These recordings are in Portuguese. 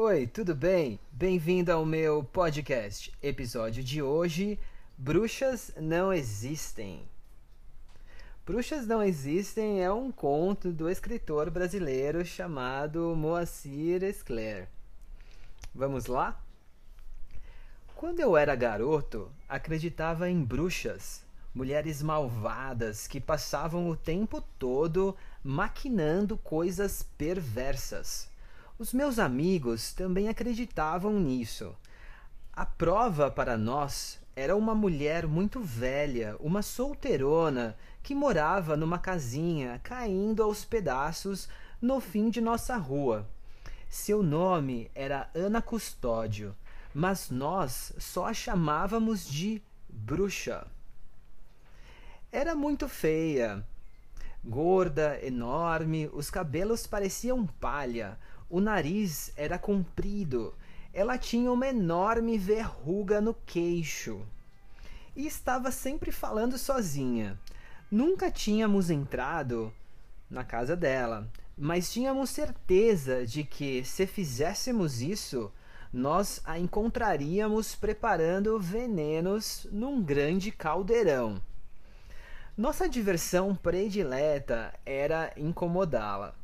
Oi, tudo bem? Bem-vindo ao meu podcast. Episódio de hoje: Bruxas não existem. Bruxas não existem é um conto do escritor brasileiro chamado Moacir Escler. Vamos lá? Quando eu era garoto, acreditava em bruxas, mulheres malvadas que passavam o tempo todo maquinando coisas perversas. Os meus amigos também acreditavam nisso. A prova para nós era uma mulher muito velha, uma solteirona, que morava numa casinha caindo aos pedaços no fim de nossa rua. Seu nome era Ana Custódio, mas nós só a chamávamos de bruxa. Era muito feia, gorda, enorme, os cabelos pareciam palha, o nariz era comprido. Ela tinha uma enorme verruga no queixo. E estava sempre falando sozinha. Nunca tínhamos entrado na casa dela, mas tínhamos certeza de que, se fizéssemos isso, nós a encontraríamos preparando venenos num grande caldeirão. Nossa diversão predileta era incomodá-la.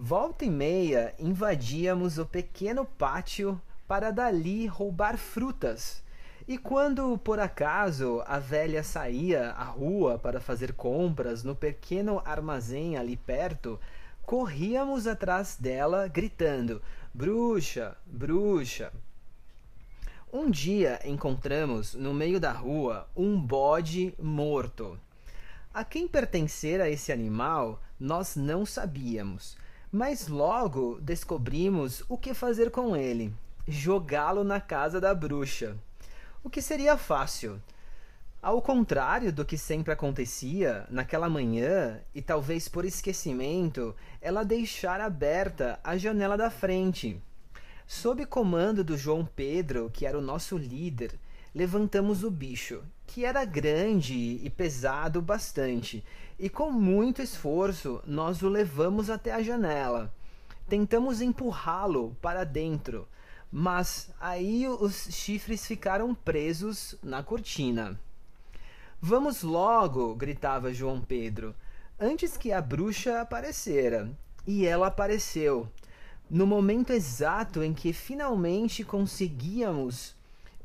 Volta e meia invadíamos o pequeno pátio para dali roubar frutas. E quando por acaso a velha saía à rua para fazer compras no pequeno armazém ali perto, corríamos atrás dela gritando: Bruxa, bruxa! Um dia encontramos no meio da rua um bode morto. A quem pertencera esse animal nós não sabíamos mas logo descobrimos o que fazer com ele: jogá-lo na casa da bruxa. O que seria fácil. Ao contrário do que sempre acontecia, naquela manhã, e talvez por esquecimento, ela deixara aberta a janela da frente. Sob comando do João Pedro, que era o nosso líder, levantamos o bicho, que era grande e pesado bastante, e com muito esforço nós o levamos até a janela. Tentamos empurrá-lo para dentro, mas aí os chifres ficaram presos na cortina. Vamos logo! gritava João Pedro, antes que a bruxa aparecera. E ela apareceu. No momento exato em que finalmente conseguíamos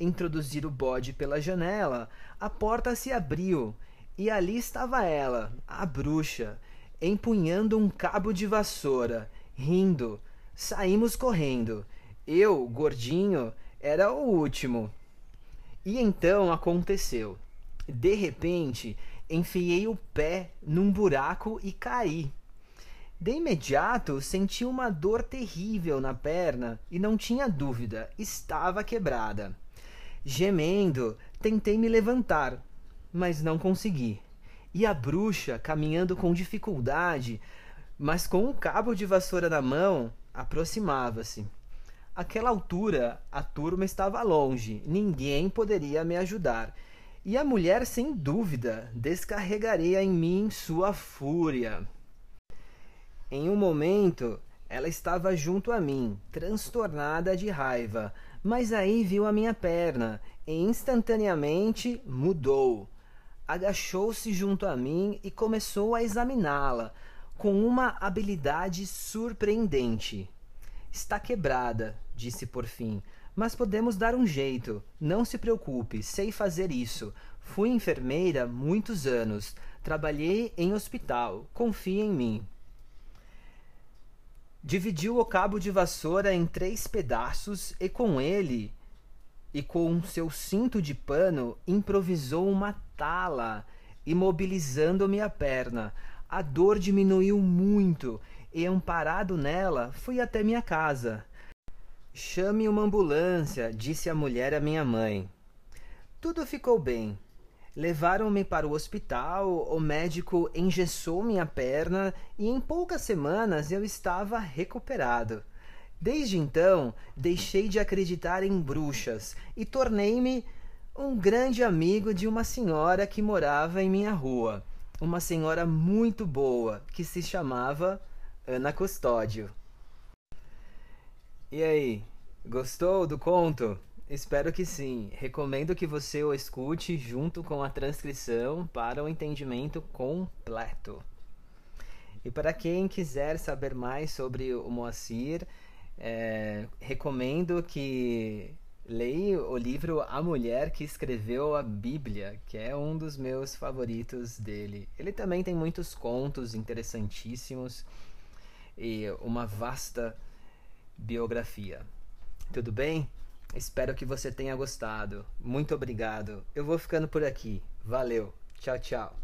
introduzir o bode pela janela, a porta se abriu e ali estava ela, a bruxa, empunhando um cabo de vassoura, rindo. Saímos correndo. Eu, gordinho, era o último. E então aconteceu. De repente, enfiei o pé num buraco e caí. De imediato senti uma dor terrível na perna e não tinha dúvida, estava quebrada. Gemendo, tentei me levantar, mas não consegui. E a bruxa, caminhando com dificuldade, mas com um cabo de vassoura na mão, aproximava-se. Aquela altura, a turma estava longe, ninguém poderia me ajudar. E a mulher, sem dúvida, descarregaria em mim sua fúria. Em um momento, ela estava junto a mim, transtornada de raiva, mas aí viu a minha perna e instantaneamente mudou agachou-se junto a mim e começou a examiná-la com uma habilidade surpreendente. Está quebrada, disse por fim, mas podemos dar um jeito. Não se preocupe, sei fazer isso. Fui enfermeira muitos anos, trabalhei em hospital, confie em mim. Dividiu o cabo de vassoura em três pedaços e com ele e com seu cinto de pano improvisou uma tala, imobilizando minha perna. A dor diminuiu muito e, amparado nela, fui até minha casa. Chame uma ambulância, disse a mulher à minha mãe. Tudo ficou bem. Levaram-me para o hospital, o médico engessou minha perna e em poucas semanas eu estava recuperado. Desde então, deixei de acreditar em bruxas e tornei-me um grande amigo de uma senhora que morava em minha rua. Uma senhora muito boa que se chamava Ana Custódio. E aí, Gostou do conto? Espero que sim. Recomendo que você o escute junto com a transcrição para o entendimento completo. E para quem quiser saber mais sobre o Moacir, é, recomendo que leia o livro A Mulher que Escreveu a Bíblia, que é um dos meus favoritos dele. Ele também tem muitos contos interessantíssimos e uma vasta biografia. Tudo bem? Espero que você tenha gostado. Muito obrigado. Eu vou ficando por aqui. Valeu. Tchau, tchau.